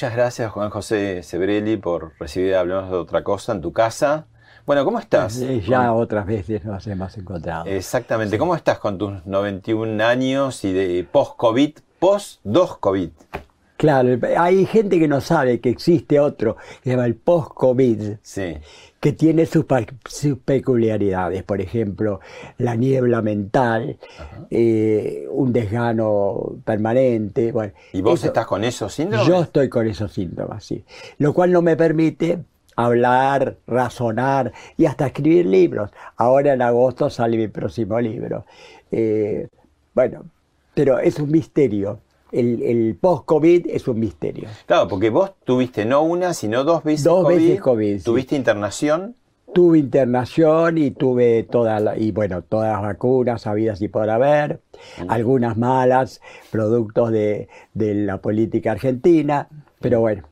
Muchas gracias Juan José Sebrelli por recibir Hablemos de otra cosa en tu casa. Bueno, ¿cómo estás? Eh, Ya otras veces nos hemos encontrado. Exactamente, ¿cómo estás con tus 91 años y de post-COVID, post-2-COVID? Claro, hay gente que no sabe que existe otro, que se llama el post-COVID, Sí, que tiene sus, peculiaridades. Por ejemplo, la niebla mental, eh, un desgano permanente. Bueno, ¿y vos eso- estás con esos síndromes? Yo estoy con esos síntomas, sí. Lo cual no me permite hablar, razonar y hasta escribir libros. Ahora en agosto sale mi próximo libro. Eh, bueno, pero es un misterio. El, el post-COVID es un misterio. Claro, porque vos tuviste no una, sino dos veces Dos COVID. veces COVID, sí. Tuviste internación. Tuve internación y tuve todas y bueno, todas las vacunas habidas y por haber, algunas malas, productos de, de la política argentina, pero bueno.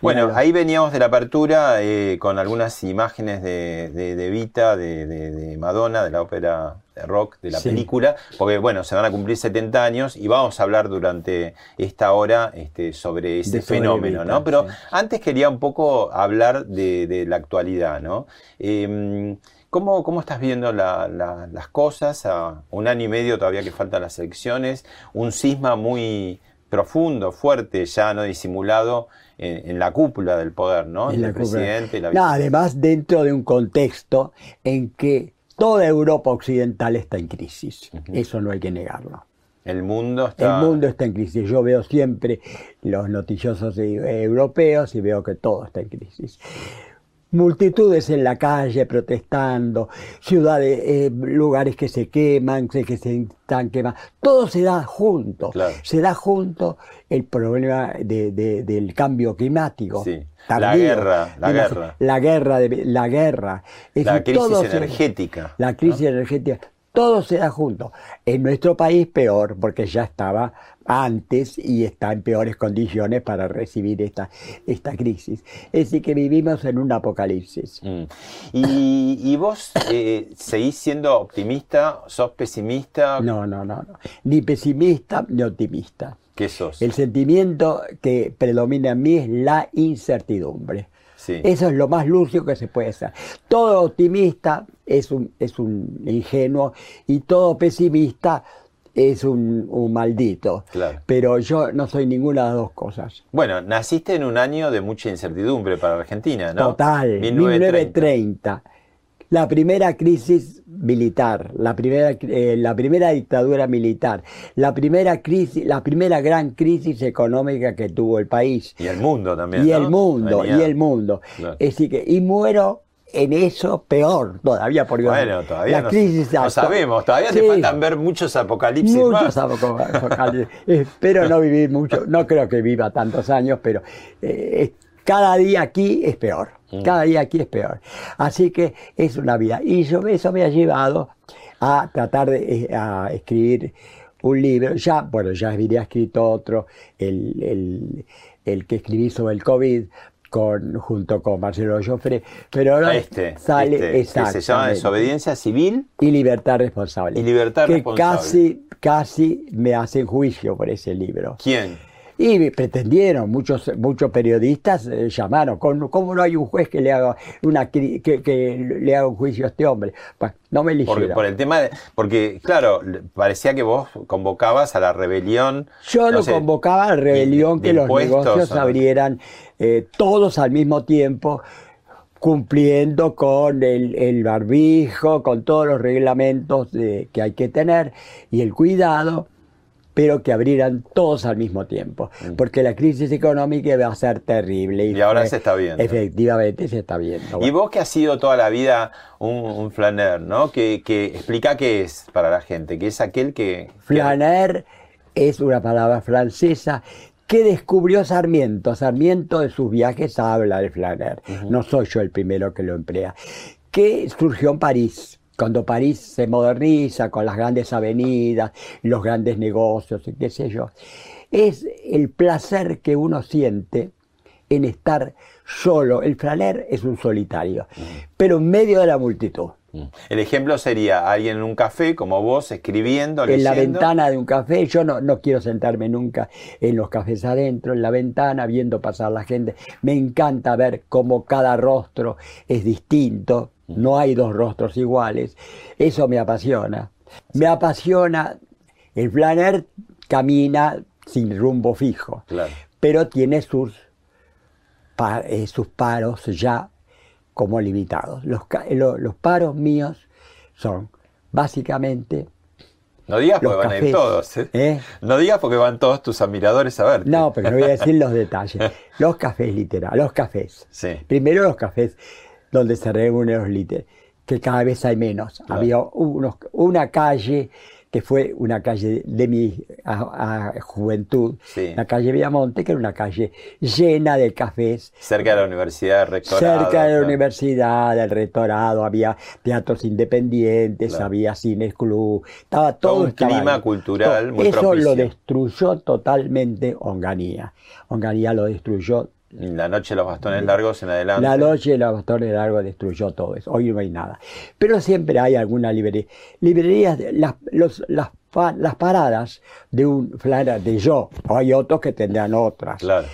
Bueno, ahí veníamos de la apertura eh, con algunas imágenes de, de, de Vita, de Madonna, de la ópera de rock, de la Sí. película, porque bueno, se van a cumplir 70 años y vamos a hablar durante esta hora este, sobre ese fenómeno, ¿no? Pero sí. antes quería un poco hablar de, de la actualidad, ¿no? Eh, ¿Cómo, cómo estás viendo la- la- las cosas? A un año y medio todavía que faltan las elecciones, un cisma muy profundo, fuerte, ya no disimulado en, en la cúpula del poder, ¿no? en El la cúpula. presidente y la No, además dentro de un contexto en que toda Europa occidental está en crisis. Eso no hay que negarlo. El mundo está... El mundo está en crisis. Yo veo siempre los noticiosos e- europeos y veo que todo está en crisis. Multitudes en la calle protestando, ciudades, eh, lugares que se queman, que se están quemando. Todo se da junto. Claro. Se da junto el problema de- de- del cambio climático. Sí. La guerra, la guerra. La guerra, de- la guerra. Es La decir, crisis se- energética. la crisis energética, todo se da junto. En nuestro país peor, porque ya estaba antes y está en peores condiciones para recibir esta, esta crisis. Es decir, que vivimos en un apocalipsis. Mm. ¿Y, y vos eh, seguís siendo optimista? ¿Sos pesimista? No, no, no, no. Ni pesimista ni optimista. ¿Qué sos? El sentimiento que predomina en mí es la incertidumbre. Sí. Eso es lo más lúcido que se puede hacer. Todo optimista es un, es un ingenuo y todo pesimista es un, un maldito. Claro. Pero yo no soy ninguna de las dos cosas. Bueno, naciste en un año de mucha incertidumbre para Argentina, ¿no? Total, 1930. La primera crisis militar, la primera, eh, la primera dictadura militar, la primera crisis, la primera gran crisis económica que tuvo el país. Y el mundo también. y ¿no? el mundo, Venía- y el mundo. Claro. Es decir que, y muero en eso peor todavía, porque Bueno, todavía la no, crisis no sabemos, todavía te Sí, faltan ver muchos apocalipsis Muchos apocalipsis. Espero no vivir mucho, no creo que viva tantos años, pero eh, cada día aquí es peor. Cada día aquí es peor. Así que es una vida. Y yo, eso me ha llevado a tratar de eh, a escribir un libro. Ya, bueno, ya había escrito otro, el, el- el que escribí sobre el COVID, con, junto con Marcelo Joffre, pero ahora Este, sale este, que se llama. Desobediencia Civil y libertad responsable. y Libertad que Responsable. casi, casi me hacen juicio por ese libro. ¿Quién? Y pretendieron, muchos, muchos periodistas eh, llamaron, ¿cómo, cómo no hay un juez que le haga una que, que le haga un juicio a este hombre? Pues, no me eligieron. por el tema de, porque claro, parecía que vos convocabas a la rebelión. Yo no lo sé, convocaba a la rebelión de- de que los negocios abrieran eh, todos al mismo tiempo, cumpliendo con el, el barbijo, con todos los reglamentos de- que hay que tener y el cuidado, pero que abrieran todos al mismo tiempo, porque la crisis económica va a ser terrible. Mm. Y ahora fue- se está viendo. Efectivamente se está viendo. Y vos que has sido toda la vida un, un flaner, ¿no? Que, que explica qué es para la gente, que es aquel que... Flaner es una palabra francesa que descubrió Sarmiento. Sarmiento de sus viajes habla de flaner. No soy yo el primero que lo emplea. Que surgió en París. Cuando París se moderniza con las grandes avenidas, los grandes negocios qué sé yo. Es el placer que uno siente en estar solo. El flaner es un solitario, pero en medio de la multitud. El ejemplo sería alguien en un café como vos escribiendo, en la ventana de un café. Yo no, no quiero sentarme nunca en los cafés adentro, en la ventana, viendo pasar la gente. Me encanta ver cómo cada rostro es distinto. No hay dos rostros iguales. Eso me apasiona. Me apasiona. El flaner camina sin rumbo fijo, Claro. pero tiene sus, pa- eh, sus paros ya como limitados. Los, lo- los paros míos son básicamente No digas porque los van a ir todos. ¿eh? ¿Eh? No digas porque van todos tus admiradores a verte. No, pero no voy a decir los detalles. Los cafés literal, los cafés. Sí. Primero los cafés donde se reúnen los liter, que cada vez hay menos. Había unos- una calle que fue una calle de mi a- a juventud, Sí. la calle Villamonte, que era una calle llena de cafés, Cerca de la universidad, del rectorado. Cerca de la claro. universidad, del rectorado, había teatros independientes, Claro. había cines club, estaba todo, Todo un estaba clima ahí. cultural muy Eso propicio. lo destruyó totalmente Onganía. Onganía lo destruyó. La noche de los bastones largos en adelante. La noche de los bastones largos destruyó todo eso. Hoy no hay nada. Pero siempre hay alguna librería. Librerías, las, los- las, las paradas de un flanera de yo. Hay otros que tendrán otras. Claro.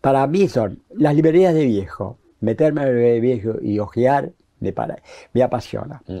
Para mí son las librerías de viejo. Meterme en de viejo y ojear me, para, me apasiona. Mm.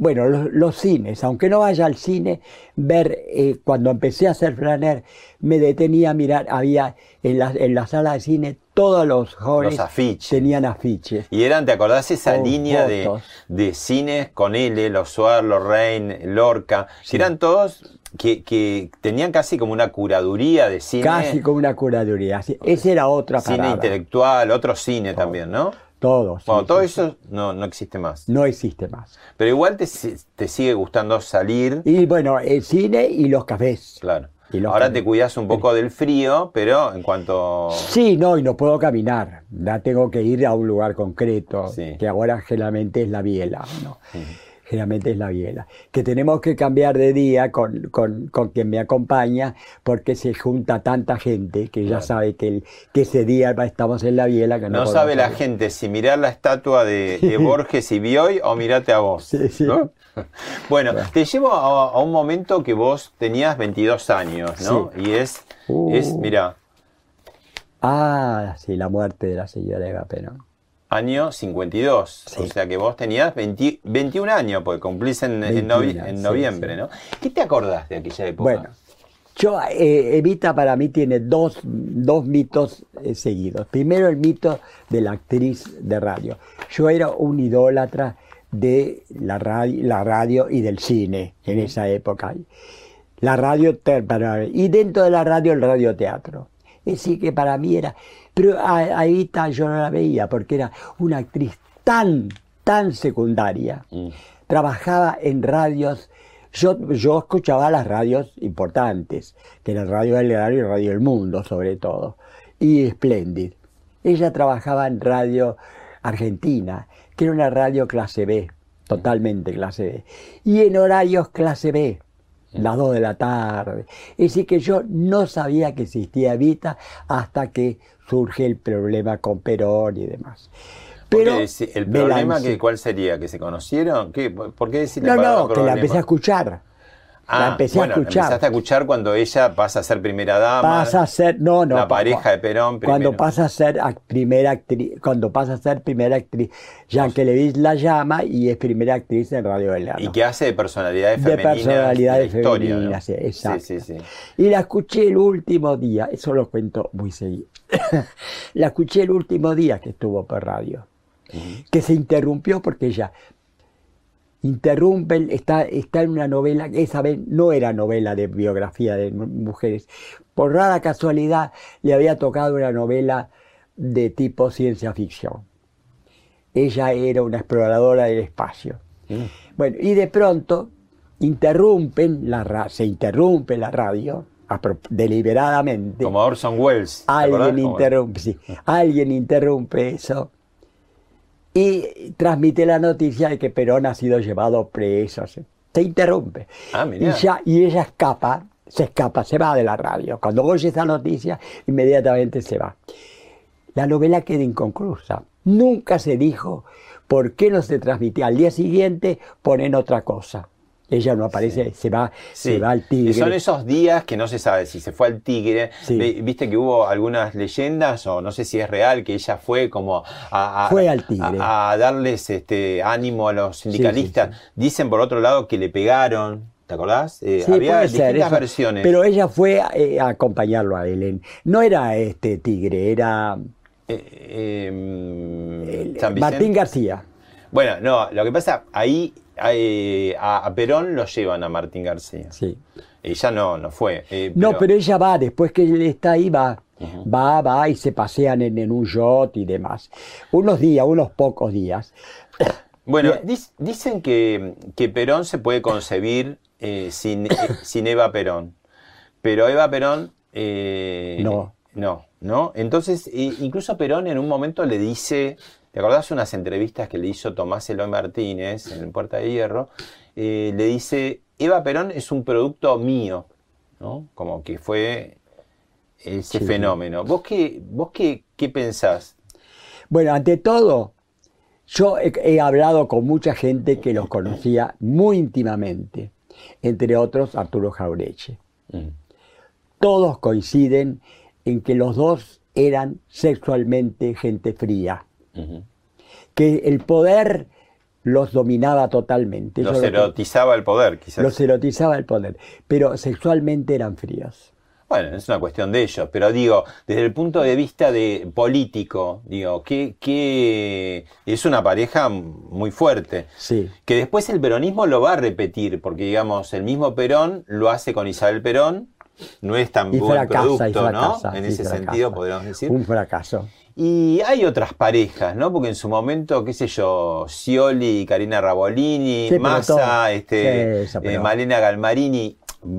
Bueno, los, los cines, aunque no vaya al cine, ver, eh, cuando empecé a hacer flaner, me detenía a mirar, había en la, en la sala de cine, todos los jóvenes Los afiches. tenían afiches. Y eran, ¿te acordás esa línea de, de cines con L, los Suar, Lorraine, Lorca? Que eran todos que, que tenían casi como una curaduría de cine. Casi como una curaduría. Esa era otra Cine parada. intelectual, otro cine también, ¿no? Todos. Bueno, sí, todo sí, eso no, no existe más. No existe más. Pero igual te, te sigue gustando salir. Y bueno, el cine y los cafés. Claro. Y los Ahora cafés. te cuidas un poco del frío, pero en cuanto... Sí, no, y no puedo caminar. Ya tengo que ir a un lugar concreto, Sí. que ahora generalmente es la biela, ¿no? Generalmente es la biela. Que tenemos que cambiar de día con, con, con quien me acompaña, porque se junta tanta gente que ya sabe que, el, que ese día estamos en la biela. Que no, No sabe la gente si mirar la estatua de, de Borges y Bioy o mirate a vos. Sí, sí. ¿no? Bueno, te llevo a, a un momento que vos tenías 22 años, ¿no? Y es, Uh. es, mira, Ah, sí, la muerte de la señora Eva Perón. Año 52. Sí. O sea que vos tenías 20 21 años, porque cumplís en, en 21, novi- en noviembre, sí. ¿no? ¿Qué te acordás de aquella época? Bueno, yo, eh, Evita para mí tiene dos, dos mitos eh, seguidos. Primero el mito de la actriz de radio. Yo era un idólatra de la radio, la radio y del cine en esa época. La radio, y dentro de la radio el radioteatro. Es decir, que para mí era... Pero a, a Evita yo no la veía porque era una actriz tan, tan secundaria Mm. trabajaba en radios. Yo, yo escuchaba las radios importantes, que era Radio del Horario y Radio del Mundo, sobre todo, y Splendid. Ella trabajaba en Radio Argentina, que era una radio clase B. totalmente clase B. Y en horarios clase B, las 2 de la tarde. Es decir, que yo no sabía que existía Evita hasta que surge el problema con Perón y demás. Pero el problema, que, ¿cuál sería? ¿Que se conocieron? ¿Qué? ¿Por qué decir No, la no, que la empecé a escuchar. Ah, la empecé bueno, a escuchar. empezaste a escuchar cuando ella pasa a ser primera dama. Pasa a ser, no, no. La pa- pareja de Perón Cuando primero. pasa a ser primera actriz, cuando pasa a ser primera actriz, Jean Kelevich la llama y es primera actriz en Radio Belgrano. Y que hace de personalidades de femeninas. personalidades de historia, ¿no? femeninas, sí, exacto. Sí, sí, sí. Y la escuché el último día, eso lo cuento muy seguido. la escuché el último día que estuvo por radio, que se interrumpió porque ella interrumpe, está, está en una novela, esa vez no era novela de biografía de mu- mujeres. Por rara casualidad le había tocado una novela de tipo ciencia ficción. Ella era una exploradora del espacio. Bueno, y de pronto interrumpen la ra- se interrumpe la radio deliberadamente. Como Orson Welles. Alguien Como- interrumpe, sí, alguien interrumpe eso y transmite la noticia de que Perón ha sido llevado preso. Se, se interrumpe. Ah, y, ya, y ella escapa, se escapa, se va de la radio. Cuando oye esa noticia, inmediatamente se va. La novela queda inconclusa. Nunca se dijo por qué no se transmitía. Al día siguiente ponen otra cosa. Ella no aparece, se va, Sí, se va al tigre. son esos días que no se sabe si se fue al tigre. Sí. Viste que hubo algunas leyendas, o no sé si es real, que ella fue como a, a- Fue al tigre. a- a darles este ánimo a los sindicalistas. Dicen por otro lado que le pegaron, ¿te acordás? Eh, había distintas eso. versiones. Pero ella fue eh, a acompañarlo a él. No era este tigre, era Eh, eh, Vicente. Martín García. Bueno, no, lo que pasa, ahí eh, a, Perón lo llevan a Martín García. Sí. Ella no, no fue. eh, No, pero ella va, después que él está ahí, va. Va, va y se pasean en, en un yacht y demás. Unos días, unos pocos días. Bueno, dicen que, que Perón se puede concebir eh, sin, eh, sin Eva Perón. Pero Eva Perón. No. No, ¿no? Entonces, incluso Perón en un momento le dice. ¿Te acordás unas entrevistas que le hizo Tomás Eloy Martínez en Puerta de Hierro? Eh, le dice: Eva Perón es un producto mío, ¿no? Como que fue ese Sí. fenómeno. ¿Vos qué, vos qué, qué pensás? Bueno, ante todo, yo he, he hablado con mucha gente que los conocía muy íntimamente, entre otros Arturo Jaureche. Mm. Todos coinciden en que los dos eran sexualmente gente fría, Que el poder los dominaba totalmente. Los Yo erotizaba el poder, quizás. los erotizaba el poder, pero sexualmente eran fríos. Bueno, es una cuestión de ellos, pero digo, desde el punto de vista de político, digo, que, que es una pareja muy fuerte. Sí. Que después el peronismo lo va a repetir, porque digamos, el mismo Perón lo hace con Isabel Perón, no es tan Y buen fracasa, y producto, fracasa. ¿no? En ese fracasa. sentido podríamos decir. Un fracaso. Y hay otras parejas, ¿no? Porque en su momento, qué sé yo, Scioli y Karina Rabolini, Sí, Massa, este, Sí, eh, Malena Galmarini,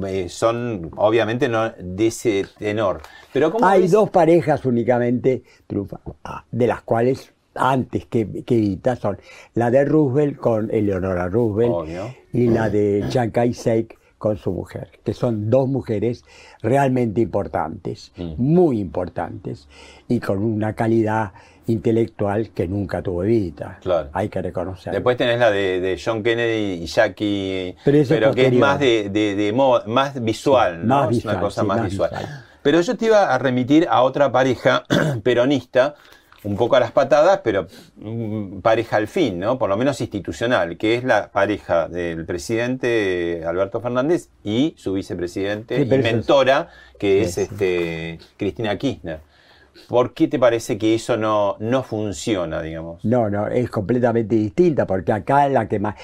eh, son obviamente no de ese tenor. Pero ¿cómo Hay ves? dos parejas únicamente ah, de las cuales antes que, que Evita son la de Roosevelt con Eleonora Roosevelt Obvio. y la de Chiang Kai-shek con su mujer, que son dos mujeres realmente importantes, Mm. muy importantes, y con una calidad intelectual que nunca tuvo Evita. Claro. Hay que reconocerlo. Después tenés la de, de John Kennedy y Jackie, Pero eso es que es más de, de- más visual, Sí, ¿no? más es visual, una cosa sí, más, más visual. visual. Pero yo te iba a remitir a otra pareja peronista, un poco a las patadas, pero mm, pareja al fin, ¿no? Por lo menos institucional, que es la pareja del presidente Alberto Fernández y su vicepresidente Sí, y mentora, que es sí. este Cristina Kirchner. ¿Por qué te parece que eso no, no funciona, digamos? No, no, es completamente distinta, porque acá la que más...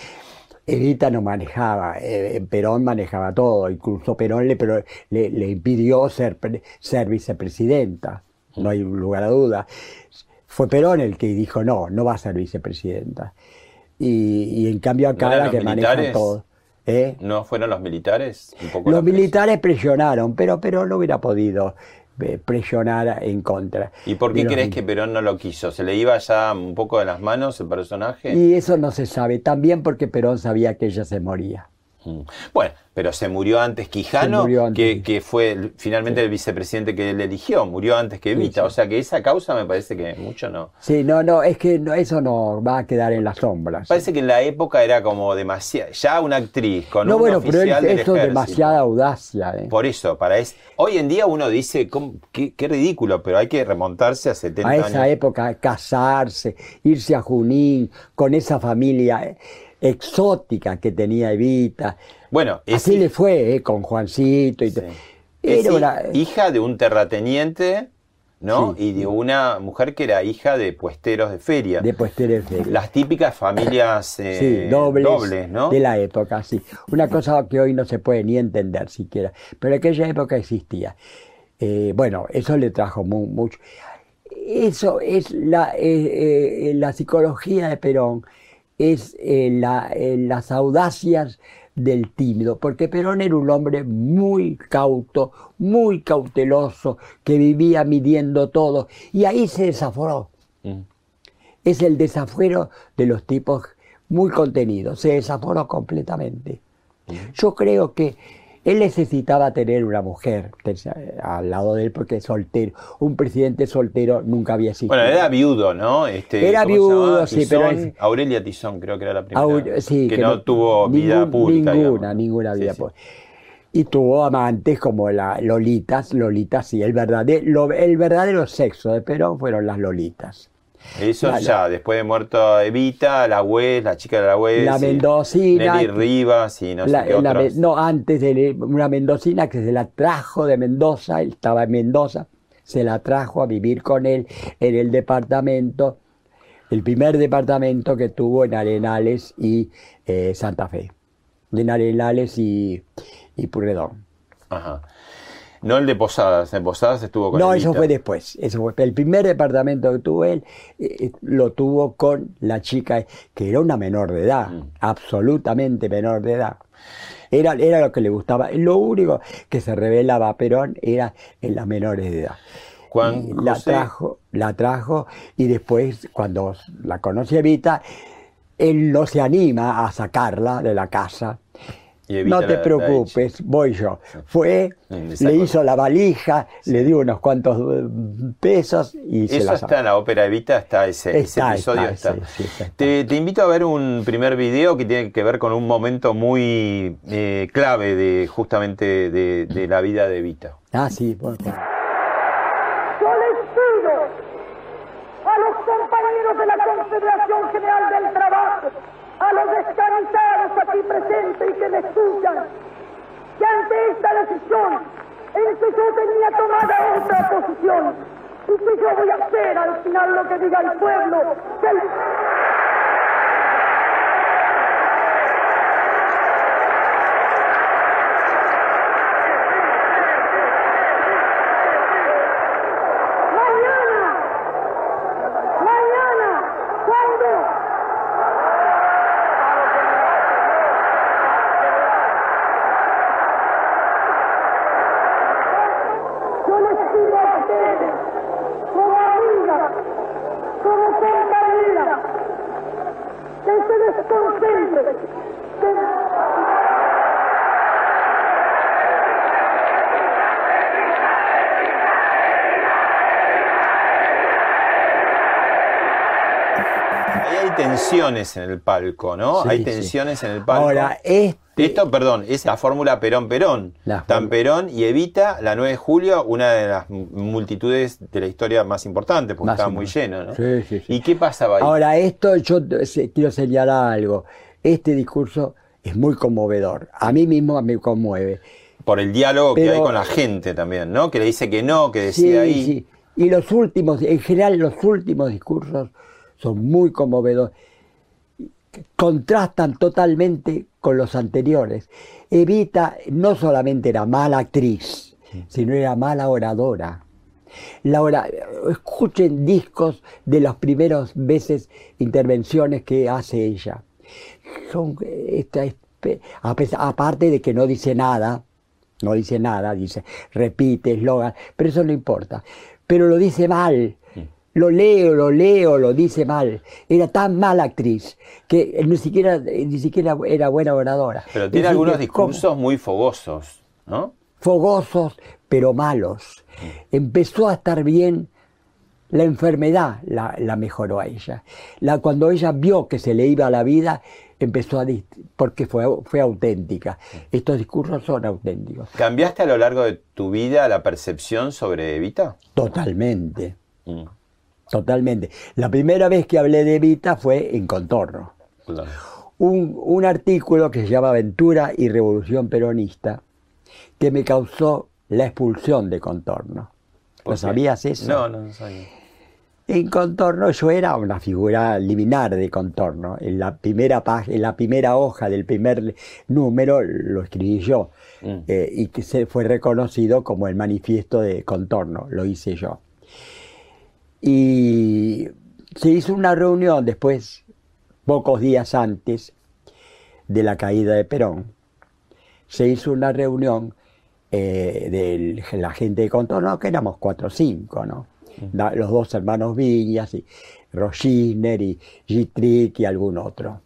Evita no manejaba, eh, Perón manejaba todo, incluso Perón le, pero- le, le impidió ser, ser vicepresidenta, no hay lugar a duda. Fue Perón el que dijo, no, no va a ser vicepresidenta. Y, y en cambio acá ¿No la que maneja todo. ¿eh? ¿No fueron los militares? Un poco Los militares presionaron, pero Perón no hubiera podido eh, presionar en contra. ¿Y por qué crees que Perón no lo quiso? ¿Se le iba ya un poco de las manos el personaje? Y eso no se sabe, también porque Perón sabía que ella se moría. Mm. Bueno, pero se murió antes Quijano, Se murió antes. Que, que fue finalmente el vicepresidente que él eligió, murió antes que Evita. sí. O sea que esa causa me parece que mucho no. Sí, no, no, es que no- eso no va a quedar en las sombras. Parece que en la época era como demasiado. Ya una actriz con no, un bueno, pero oficial él- del eso es demasiada audacia. ¿eh? Por eso, para es hoy en día uno dice, qué, qué ridículo, pero hay que remontarse a 70 a años. esa época, casarse, irse a Junín con esa familia exótica que tenía Evita. Bueno, es, Así le fue, ¿eh? con Juancito y sí. Era una- hija de un terrateniente, ¿no? Sí. y de una mujer que era hija de puesteros de feria. de posterior Las típicas familias eh, dobles, dobles, ¿no? de la época, sí. Una cosa que hoy no se puede ni entender siquiera, pero en aquella época existía. Eh, bueno, eso le trajo mu- mucho. Eso es la, la psicología de Perón, es eh, la- eh, las audacias del tímido, porque Perón era un hombre muy cauto, muy cauteloso, que vivía midiendo todo, y ahí se desaforó Mm. es el desafuero de los tipos muy contenidos, se desaforó completamente. Yo creo que él necesitaba tener una mujer eh, al lado de él porque es soltero. Un presidente soltero nunca había existido. Bueno, era viudo, ¿no? Este, Era viudo, sí, pero es- Aurelia Tizón, creo que era la primera. Sí, que, no, tuvo vida pública. Ninguna, digamos. ninguna vida sí. pública. Y tuvo amantes como la Lolitas, Lolitas, sí, el verdadero, el verdadero sexo de Perón fueron las Lolitas. Eso La- ya, después de muerto Evita, la Wes, la chica de la Wes. La mendocina, Nelly Rivas y no La- sé qué la no, antes de una mendocina que se la trajo de Mendoza, él estaba en Mendoza, se la trajo a vivir con él en el departamento, el primer departamento que tuvo en Arenales y eh, Santa Fe, en Arenales y, y Purredón. Ajá. No el de Posadas, en Posadas estuvo con No, Evita. eso fue después. Eso fue, el primer departamento que tuvo él eh, eh, lo tuvo con la chica que era una menor de edad, Mm. absolutamente menor de edad. Era, era lo que le gustaba. Lo único que se revelaba a Perón era en las menores de edad. Juan Y la José- trajo, la trajo y después cuando la conoce Evita, él no se anima a sacarla de la casa. Y Evita No te la preocupes, voy yo. Fue, Le hizo la valija, le dio unos cuantos eh, pesos y se Eso la está en la ópera Evita, está ese, ese Está, episodio. está, Está, sí, sí, está. Te, te invito a ver un primer video que tiene que ver con un momento muy eh, clave de justamente de, de la vida de Evita. Ah, sí, bueno. Yo les pido a los compañeros de la Confederación General del Trabajo, a los descansados aquí presentes y que me escuchan, que ante esta decisión. En que yo tenía tomada otra posición. Y que yo voy a hacer al final lo que diga el pueblo, que el- mañana, mañana, cuando yo les pido a ustedes, como amigas, como compañeras, que se desconcentren, que Ahí hay tensiones en el palco, ¿no? Sí, hay sí. tensiones en el palco. Ahora, este, Esto, perdón, es la fórmula Perón-Perón. Tan. Perón y Evita, la 9 de julio, una de las multitudes de la historia más importantes, porque Más estaba muy importante. lleno, ¿no? Sí, sí, sí. ¿Y qué pasaba ahí? ahora esto yo quiero señalar algo. Este discurso es muy conmovedor. A mí mismo me conmueve. Por el diálogo que hay con la gente también, ¿no? Que le dice que no, que Sí, decide ahí. sí. Y los últimos, en general los últimos discursos son muy conmovedores. Contrastan totalmente con los anteriores. Evita no solamente era mala actriz, sino era mala oradora. La ora- escuchen discos de las primeras veces intervenciones que hace ella. Son esta espe- a pesar- aparte de que no dice nada, No dice nada, dice, repite, eslogan, pero eso no importa. Pero lo dice mal. Lo leo, lo leo, lo dice mal. Era tan mala actriz que ni siquiera, ni siquiera era buena oradora. Pero tiene decir, algunos discursos muy fogosos, ¿no? fogosos, pero malos. Empezó a estar bien, la enfermedad la, la mejoró a ella. La, cuando ella vio que se le iba la vida, empezó a... porque fue, fue auténtica. Estos discursos son auténticos. ¿Cambiaste a lo largo de tu vida la percepción sobre Evita? Totalmente, Mm, totalmente. La primera vez que hablé de Evita fue en Contorno. claro. un, un artículo que se llama Aventura y Revolución Peronista, que me causó la expulsión de Contorno. ¿Por ¿Lo qué? sabías eso? No, no, no sabía. En Contorno yo era una figura liminar de Contorno. En la primera, en la primera hoja del primer número lo escribí yo Mm. eh, y que se fue reconocido como el manifiesto de Contorno, lo hice yo. Y se hizo una reunión después, pocos días antes de la caída de Perón, se hizo una reunión eh, de la gente de Contorno, que éramos cuatro o cinco, ¿no? Los dos hermanos Villas, y Roschiner y Gitrick y algún otro.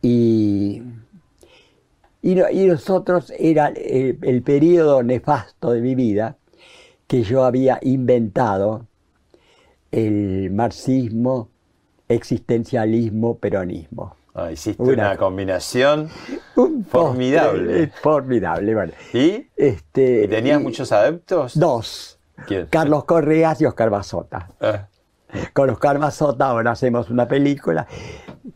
Y, y nosotros era el, el periodo nefasto de mi vida que yo había inventado el marxismo, existencialismo, peronismo. Ah, hiciste Una- una combinación. Un Formidable. formidable, bueno. ¿Y? Este, ¿Y tenías y- muchos adeptos? Dos. ¿Quién? Carlos Correas y Oscar Bazota. Ah, Con Oscar Bazota ahora hacemos una película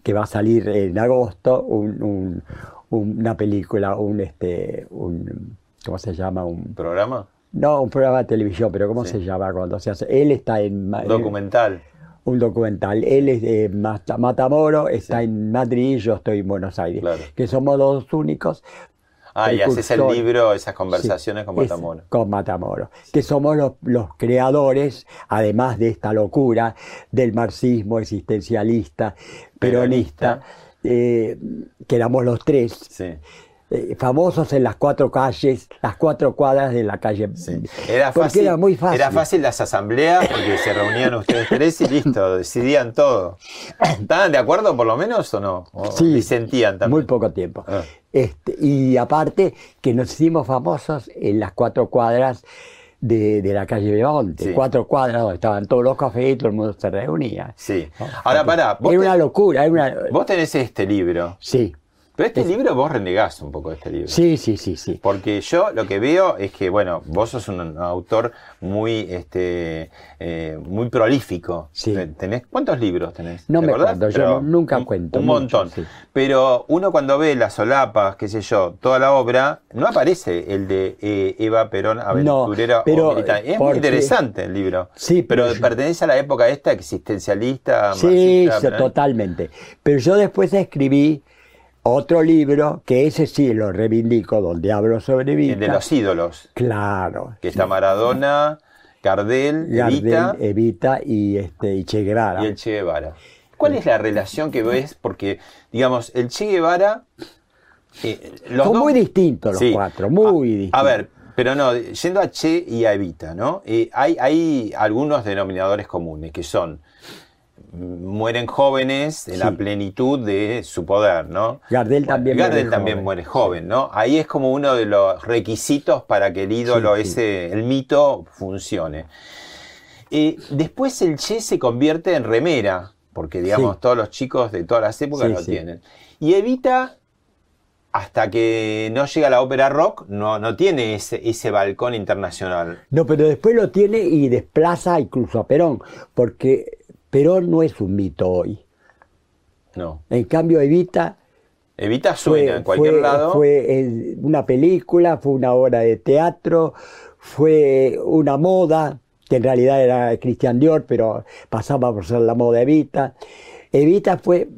que va a salir en agosto, un- un- una película, un este, un ¿cómo se llama? Un ¿Programa? No, un programa de televisión, pero ¿cómo Sí. se llama cuando se hace? Él está en Documental. un documental. Él es de Mata- Matamoros, está Sí. en Madrid y yo estoy en Buenos Aires, Claro. que somos los únicos. Ah, y haces el libro, esas conversaciones Sí, con es- Matamoros. Con Matamoros. Que somos los, los creadores, además de esta locura del marxismo existencialista, peronista, eh, que éramos los tres, Sí. Eh, famosos en las cuatro calles, las cuatro cuadras de la calle. Sí. Era Porque fácil, era muy fácil. Era fácil las asambleas porque se reunían ustedes tres y listo, decidían todo. ¿Estaban de acuerdo por lo menos o no? ¿O Sí, disentían también? Muy poco tiempo. Ah. Este, y aparte que nos hicimos famosos en las cuatro cuadras de, de la calle Beonte, Sí. cuatro cuadras donde estaban todos los cafés y todo el mundo se reunía. Sí. Ahora, pará, vos, Era una locura, era una... vos tenés este libro. Sí, Pero este libro vos renegás un poco de este libro. sí, sí, sí, sí. Porque yo lo que veo es que, bueno, vos sos un autor muy, este, eh, muy prolífico. Sí. ¿Tenés, ¿Cuántos libros tenés? No ¿Te me acordás? acuerdo, yo Pero no- nunca un- cuento Un mucho, montón. sí. Pero uno cuando ve las solapas, qué sé yo, toda la obra, no aparece el de eh, Eva Perón, aventurera pero, o militante. Es muy interesante el libro. Sí, pero, pero yo- pertenece a la época esta existencialista. Sí, marxista, sí, ¿no? totalmente. Pero yo después escribí otro libro, que ese sí lo reivindico, donde hablo sobre Vita. El de los ídolos. Claro. Que está Maradona, Gardel, Gardel, Evita Evita y, este, y Che Guevara. y el Che Guevara. ¿Cuál es la relación que ves? Porque, digamos, el Che Guevara. eh, los Son dos- muy distintos los Sí. cuatro, muy a, distintos. A ver, pero no, yendo a Che y a Evita, ¿no? Eh, hay, hay algunos denominadores comunes que son. Mueren jóvenes en la plenitud de su poder, ¿no? Gardel también Gardel muere también joven. muere joven, ¿no? Ahí es como uno de los requisitos para que el ídolo, Sí, sí. ese, el mito, funcione. Eh, después el Che se convierte en remera, porque digamos todos los chicos de todas las épocas lo tienen. Y Evita, hasta que no llega la ópera rock, no, no tiene ese, ese balcón internacional. No, pero después lo tiene y desplaza incluso a Perón, porque Perón no es un mito hoy. No. En cambio, Evita Evita suena fue, en cualquier fue- lado. fue, una película, fue una obra de teatro, fue una moda, que en realidad era Christian Dior, pero pasaba por ser la moda Evita. Evita fue,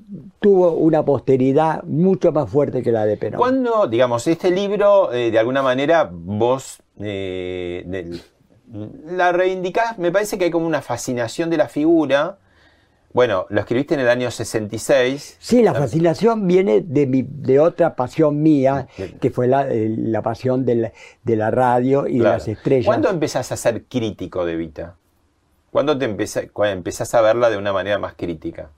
tuvo una posteridad mucho más fuerte que la de Perón. Cuando, digamos, este libro, eh, de alguna manera, vos eh, la reivindicás, me parece que hay como una fascinación de la figura, Bueno, lo escribiste en el año 66. Sí, la fascinación viene de, mi, de otra pasión mía, que fue la, eh, la pasión de la, de la radio y de las estrellas. ¿Cuándo empezás a ser crítico de Evita? ¿Cuándo te empezás, cuando empezás a verla de una manera más crítica?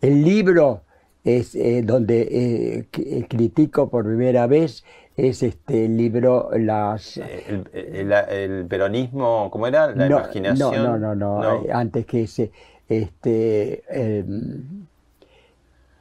El libro es eh, donde eh, critico por primera vez es este el libro las El, el- el peronismo, ¿cómo era? La no, imaginación. no no no no, eh, antes que ese este eh,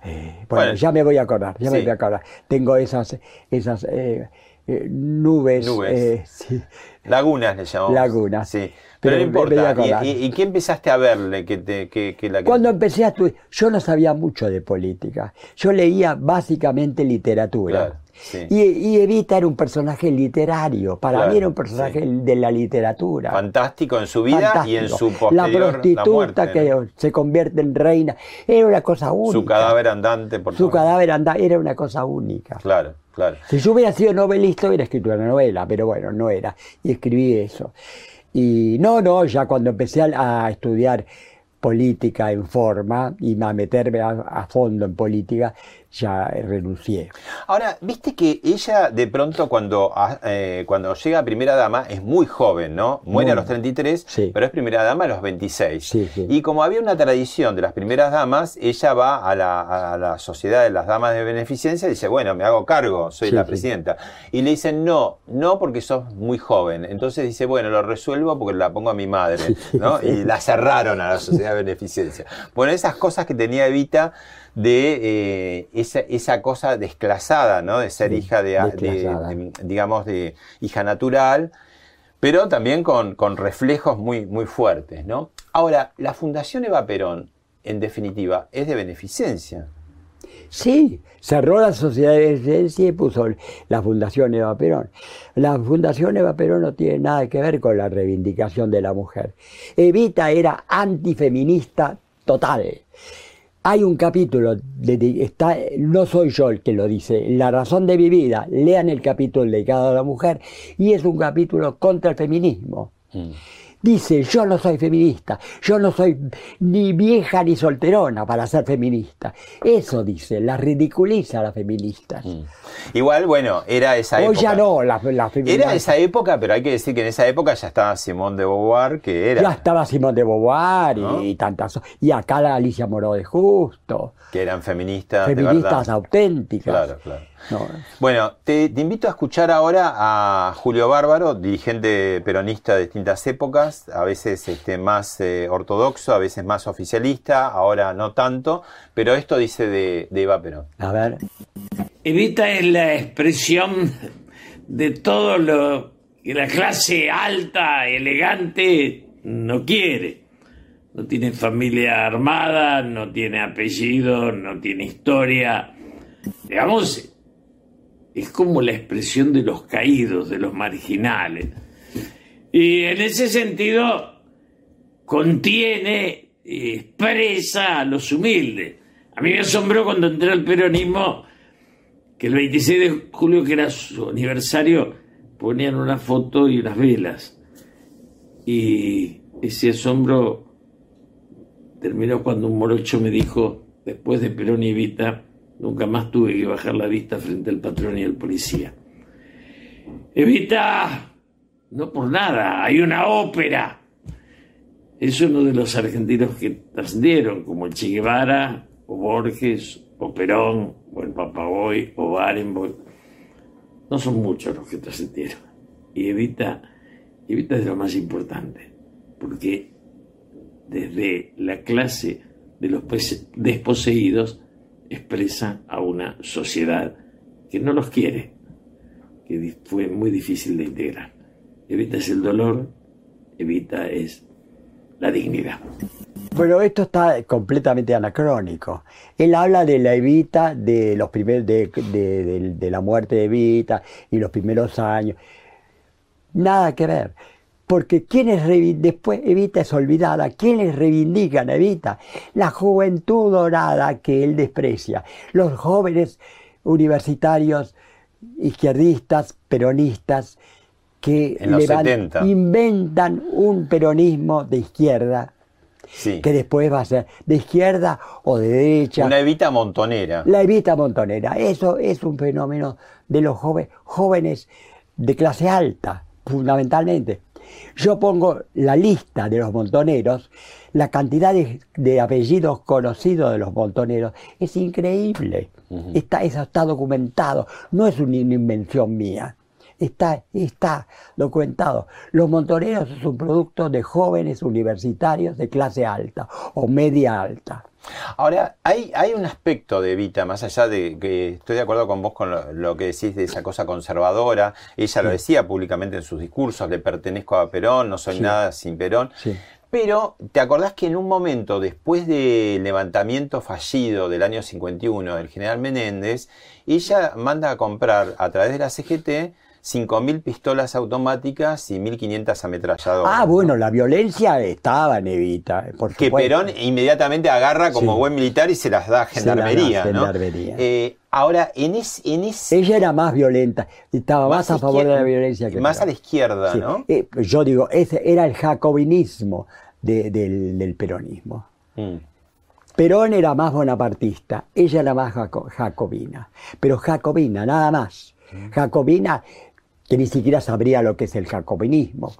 eh, bueno, Bueno, ya me voy a acordar ya me voy a acordar tengo esas esas eh, eh, nubes, Nubes. eh, sí. Lagunas le llamamos. Lagunas. Sí. Pero, no importa. ¿Y, y, y qué empezaste a verle? Que te, que, que la, que- Cuando empecé a estudiar, yo no sabía mucho de política. Yo leía básicamente literatura. Claro, sí. y, y Evita era un personaje literario. Para Claro, mí era un personaje sí. de la literatura. Fantástico en su vida y en su posterior La prostituta muerte, que ¿no? se convierte en reina. Era una cosa única. Su cadáver andante por Su cadáver anda, era una cosa única. Claro, claro. Si yo hubiera sido novelista, hubiera escrito una novela, pero bueno, no era. Y escribí eso. Y no, no, ya cuando empecé a, estudiar política en forma y a meterme a fondo en política, ya renuncié. Ahora, viste que ella de pronto cuando, ah, eh, cuando llega a primera dama es muy joven, ¿no? Muere a los 33, Sí. pero es primera dama a los 26. Sí, sí. Y como había una tradición de las primeras damas, ella va a la, a la sociedad de las damas de beneficencia y dice, bueno, me hago cargo, soy la presidenta. Y le dicen, no, no porque sos muy joven. Entonces dice, bueno, lo resuelvo porque la pongo a mi madre, ¿no? Y la cerraron a la sociedad de beneficencia. Bueno, esas cosas que tenía Evita de eh, esa, esa cosa desclasada, ¿no? De ser hija de, de- desclasada. de- digamos, de hija natural, pero también con, con reflejos muy, muy fuertes, ¿no? Ahora, la Fundación Eva Perón, en definitiva, es de beneficencia. Sí, cerró la sociedad de beneficencia y puso la Fundación Eva Perón. La Fundación Eva Perón no tiene nada que ver con la reivindicación de la mujer. Evita era antifeminista total. Hay un capítulo, de- está, no soy yo el que lo dice, La razón de mi vida, lean el capítulo dedicado a la mujer, y es un capítulo contra el feminismo. Dice, yo no soy feminista, yo no soy ni vieja ni solterona para ser feminista. Eso dice, la ridiculiza a las feministas. Igual, bueno, era esa Hoy época. ya no, las feministas. Era esa época, pero hay que decir que en esa época ya estaba Simone de Beauvoir, que era, Ya estaba Simón de Beauvoir y, ¿No? y tantas. Y acá la Alicia Moró de Justo. que eran feministas, Feministas auténticas. Claro, claro. No, Bueno, te, te invito a escuchar ahora a Julio Bárbaro, dirigente peronista de distintas épocas, a veces este, más eh, ortodoxo, a veces más oficialista, ahora no tanto, pero esto dice de, de Eva Perón. a ver. Evita es la expresión de todo lo que la clase alta, elegante, no quiere. No tiene familia armada, no tiene apellido, no tiene historia. Digamos, es como la expresión de los caídos, de los marginales. Y en ese sentido, contiene expresa a los humildes. A mí me asombró cuando entré al peronismo que el 26 de julio, que era su aniversario, ponían una foto y unas velas. Y ese asombro terminó cuando un morocho me dijo, después de Perón y Evita, nunca más tuve que bajar la vista frente al patrón y al policía. Evita, no por nada, hay una ópera. Es uno de los argentinos que trascendieron, como el Che Guevara, o Borges, o Perón, o el Papagoy, o Barenboim. No son muchos los que trascendieron. Y Evita, Evita es lo más importante, porque desde la clase de los desposeídos expresa a una sociedad que no los quiere, que fue muy difícil de integrar. Evita es el dolor, Evita es la dignidad. Bueno, esto está completamente anacrónico. Él habla de la Evita, de los primeros, de- de la muerte de Evita y los primeros años. Nada que ver. Porque quienes después Evita es olvidada, quienes reivindican a Evita, la juventud dorada que él desprecia, los jóvenes universitarios, izquierdistas, peronistas, que En los levan- 70. inventan un peronismo de izquierda Sí. que después va a ser de izquierda o de derecha. Una Evita montonera. La Evita Montonera, eso es un fenómeno de los joven- jóvenes de clase alta, fundamentalmente. Yo pongo la lista de los montoneros, la cantidad de, de apellidos conocidos de los montoneros es increíble. está, eso está documentado, no es una invención mía. Está, está documentado. Los montoneros es un producto de jóvenes universitarios de clase alta o media alta. Ahora, hay, hay un aspecto de Evita, más allá de que estoy de acuerdo con vos con lo, lo que decís de esa cosa conservadora, ella lo decía públicamente en sus discursos, le pertenezco a Perón, no soy Sí. nada sin Perón, Sí. pero ¿te acordás que en un momento después del levantamiento fallido del año 51 del general Menéndez, ella manda a comprar a través de la CGT 5.000 pistolas automáticas y 1.500 ametralladoras? Ah, bueno, la violencia estaba en Evita, por que. Perón inmediatamente agarra como Sí. buen militar y se las da a da gendarmería. ¿no? gendarmería. Eh, ahora, en, es, en ese. Ella era más violenta, estaba más, a favor de la violencia que Más a la izquierda, Sí. ¿no? Eh, yo digo, ese era el jacobinismo de- del, del peronismo. Mm. Perón era más bonapartista, ella era más jaco- jacobina. Pero jacobina, nada más. Jacobina, que ni siquiera sabría lo que es el jacobinismo.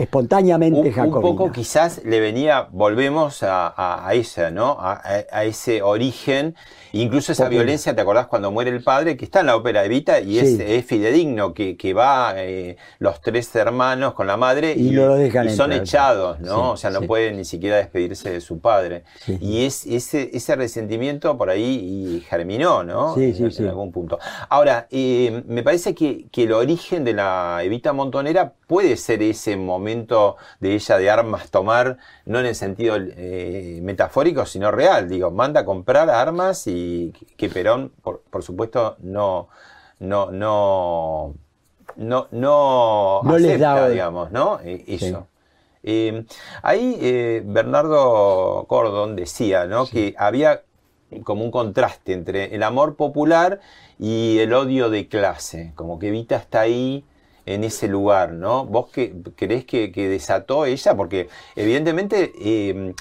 Espontáneamente Un, un poco quizás le venía, volvemos a, a, a esa, ¿no? A, ese origen, incluso esa violencia, ¿te acordás cuando muere el padre? Que está en la ópera Evita y es, Sí. es fidedigno, que, que va eh, los tres hermanos con la madre Y no lo dejan y son entrar. echados, ¿no? Sí, o sea, no sí. pueden ni siquiera despedirse de su padre. Y es ese, ese resentimiento por ahí y germinó, ¿no? Sí, en, sí, en sí. algún punto. Ahora, eh, me parece que, que el origen de la Evita Montonera puede ser ese momento de ella de armas tomar, no en el sentido eh, metafórico, sino real. Digo, manda a comprar armas y que Perón, por, por supuesto, no, no, no, no, no, No les acepta, da- digamos, ¿no? Eh, Eso. Eh, ahí eh, Bernardo Cordon decía ¿no? que había como un contraste entre el amor popular y el odio de clase, como que Evita está ahí en ese lugar, ¿no? ¿Vos qué, creés que, que desató ella? Porque evidentemente eh,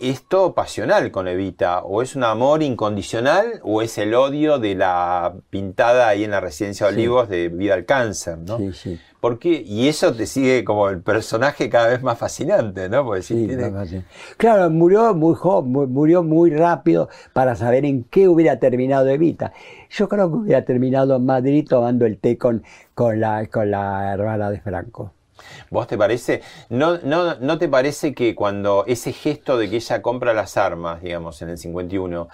es todo pasional con Evita, o es un amor incondicional o es el odio de la pintada ahí en la residencia de Sí. Olivos de Vida al Cáncer, ¿no? Sí, sí. ¿Por qué? Y eso te sigue como el personaje cada vez más fascinante, ¿no? Porque Sí, tiene-. Claro, murió muy joven, mu- murió muy rápido para saber en qué hubiera terminado Evita. Yo creo que hubiera terminado en Madrid tomando el té con, con, la, con la hermana de Franco. ¿Vos te parece? ¿No, no, ¿No te parece que cuando ese gesto de que ella compra las armas, digamos, en el 51,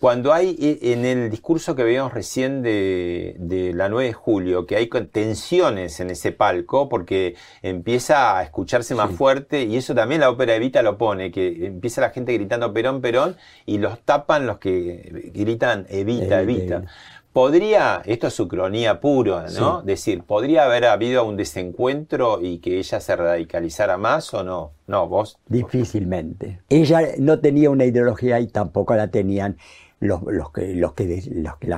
cuando hay eh, en el discurso que veíamos recién de, de la 9 de julio, que hay tensiones en ese palco, porque empieza a escucharse más fuerte, y eso también la ópera Evita lo pone, que empieza la gente gritando Perón, Perón, y los tapan los que gritan Evita, Evita, Evita. Evita. Podría, esto es su cronía puro, ¿no? Sí. Decir, ¿podría haber habido un desencuentro y que ella se radicalizara más o no? No, vos. Difícilmente. Ella no tenía una ideología y tampoco la tenían los, los que, los, que, los, que,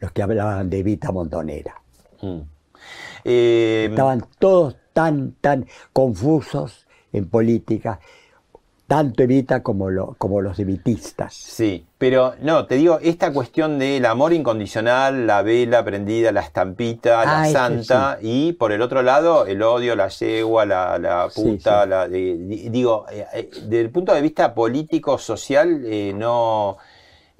los hablaban de Evita Montonera. Mm. Eh, Estaban todos tan, tan confusos en política, tanto Evita como, lo- como los evitistas. Sí, pero no, te digo, esta cuestión del amor incondicional, la vela prendida, la estampita, la Ah, santa, y por el otro lado, el odio, la yegua, la, la puta, sí. la, digo, eh, eh, desde el punto de vista político, social, eh, no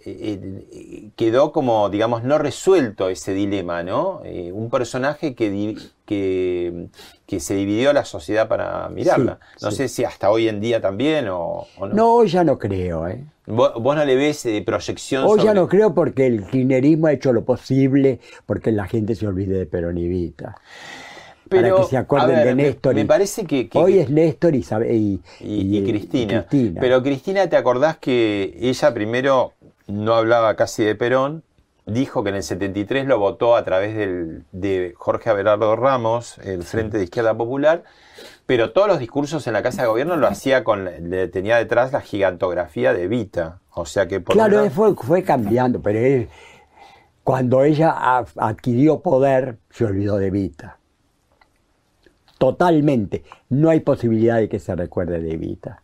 eh, eh, quedó como, digamos, no resuelto ese dilema, ¿no? Eh, un personaje que, que, que se dividió la sociedad para mirarla. Sí, no sí. sé si hasta hoy en día también o, o no. No, ya no creo, ¿eh? ¿Vos, vos no le ves eh, proyección Hoy ya no creo porque el kirchnerismo ha hecho lo posible porque la gente se olvide de Perón y Evita. Pero, para que se acuerden ver, de Néstor. Me, parece que, que- Hoy es Néstor y, sabe- y, y, y Cristina. Cristina. Pero Cristina, ¿te acordás que ella primero no hablaba casi de Perón? Dijo que en el 73 lo votó a través del, de Jorge Abelardo Ramos, el Frente de Izquierda Popular, pero todos los discursos en la Casa de Gobierno lo hacía con, le tenía detrás la gigantografía de Evita. O sea que por Claro, una- fue, fue cambiando, pero él, cuando ella adquirió poder, se olvidó de Evita. Totalmente. No hay posibilidad de que se recuerde de Evita.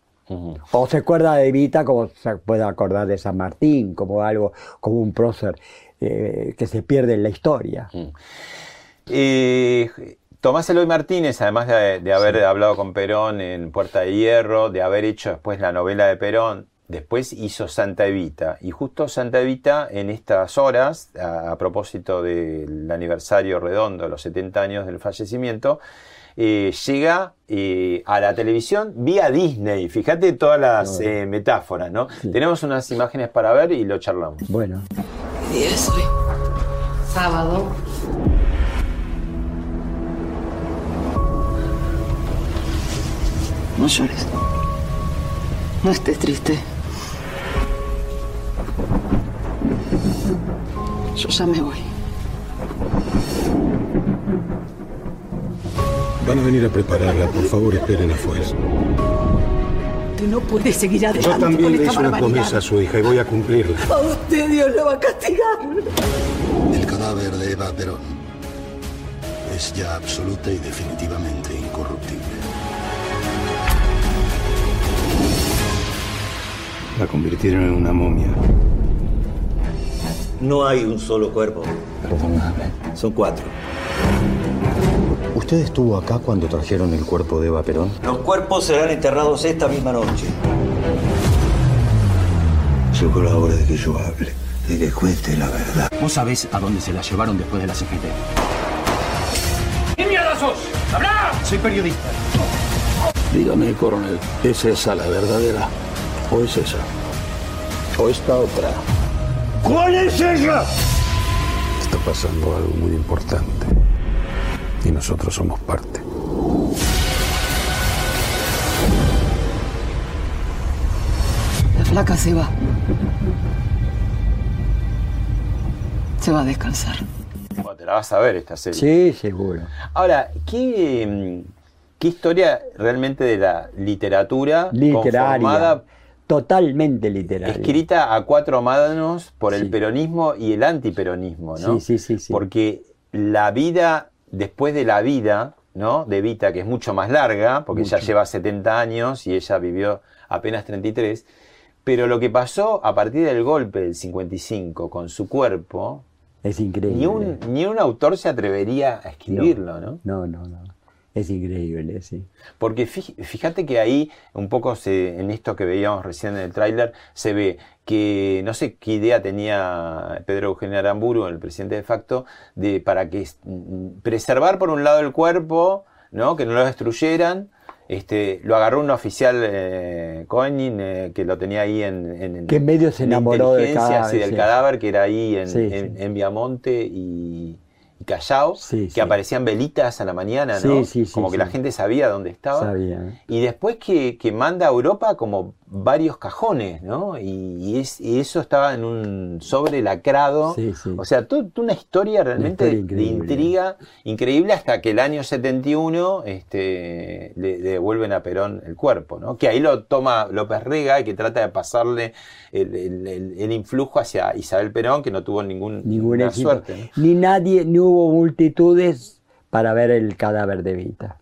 O se acuerda de Evita como se puede acordar de San Martín, como algo, como un prócer eh, que se pierde en la historia. Eh, Tomás Eloy Martínez, además de, de haber hablado con Perón en Puerta de Hierro, de haber hecho después la novela de Perón, después hizo Santa Evita. Y justo Santa Evita, en estas horas, a, a propósito del aniversario redondo los 70 años del fallecimiento, eh, llega eh, a la televisión vía Disney. Fíjate todas las eh, metáforas, ¿no? Tenemos unas imágenes para ver y lo charlamos. Bueno, ¿Qué día es hoy? Sábado. No llores. No estés triste. Yo ya me voy. Van a venir a prepararla. Por favor, esperen afuera. Tú no puedes seguir adelante Yo también con le hice una promesa a su hija y voy a cumplirla. A usted Dios lo va a castigar. El cadáver de Eva Perón es ya absoluta y definitivamente incorruptible. La convirtieron en una momia. No hay un solo cuerpo. Perdóname. Son cuatro. ¿Usted estuvo acá cuando trajeron el cuerpo de Eva Perón? Los cuerpos serán enterrados esta misma noche. Llegó la hora de que yo hable. Y que cuente la verdad. ¿Vos sabés a dónde se la llevaron después de la CGT? Soy periodista. Dígame, coronel, ¿es esa la verdadera? ¿O es esa? ¿O esta otra? ¿Cuál es ella? Está pasando algo muy importante. Y nosotros somos parte. La flaca se va. Se va a descansar. Bueno, te la vas a ver esta serie. sí, seguro. Ahora, ¿qué, mm, qué historia realmente de la literatura Literaria. conformada, Totalmente literaria. escrita a cuatro manos por el peronismo y el antiperonismo, ¿no? Sí, sí, sí, sí. Porque la vida, después de la vida, ¿no? De Vita, que es mucho más larga, porque ya lleva 70 años y ella vivió apenas 33, pero lo que pasó a partir del golpe del 55 con su cuerpo, Es increíble. ni un, ni un autor se atrevería a escribirlo, ¿no? No, no, no. Es increíble, sí. Porque fí- fíjate que ahí, un poco se, en esto que veíamos recién en el tráiler, se ve que no sé qué idea tenía Pedro Eugenio Aramburu, el presidente de facto, de para que mm, preservar por un lado el cuerpo, ¿no? que no lo destruyeran. Este, lo agarró un oficial eh, Koenig, eh, que lo tenía ahí en, en Que en medio se en enamoró del inteligencia, cadáver, sí, del cadáver que era ahí en, Sí, en- sí. en Viamonte y Callao, Sí, que sí. aparecían velitas a la mañana, ¿no? sí, sí, como que la gente sabía dónde estaba. Sabía. Y después que, que manda a Europa como varios cajones, ¿no? Y, y es, y eso estaba en un sobre lacrado. Sí, sí. O sea, toda una historia realmente historia de intriga increíble hasta que el año 71 este, le, le devuelven a Perón el cuerpo, ¿no? Que ahí lo toma López Rega y que trata de pasarle el, el- el- el influjo hacia Isabel Perón, que no tuvo ningún, ninguna suerte. ¿no? Ni nadie, ni hubo multitudes para ver el cadáver de Vita.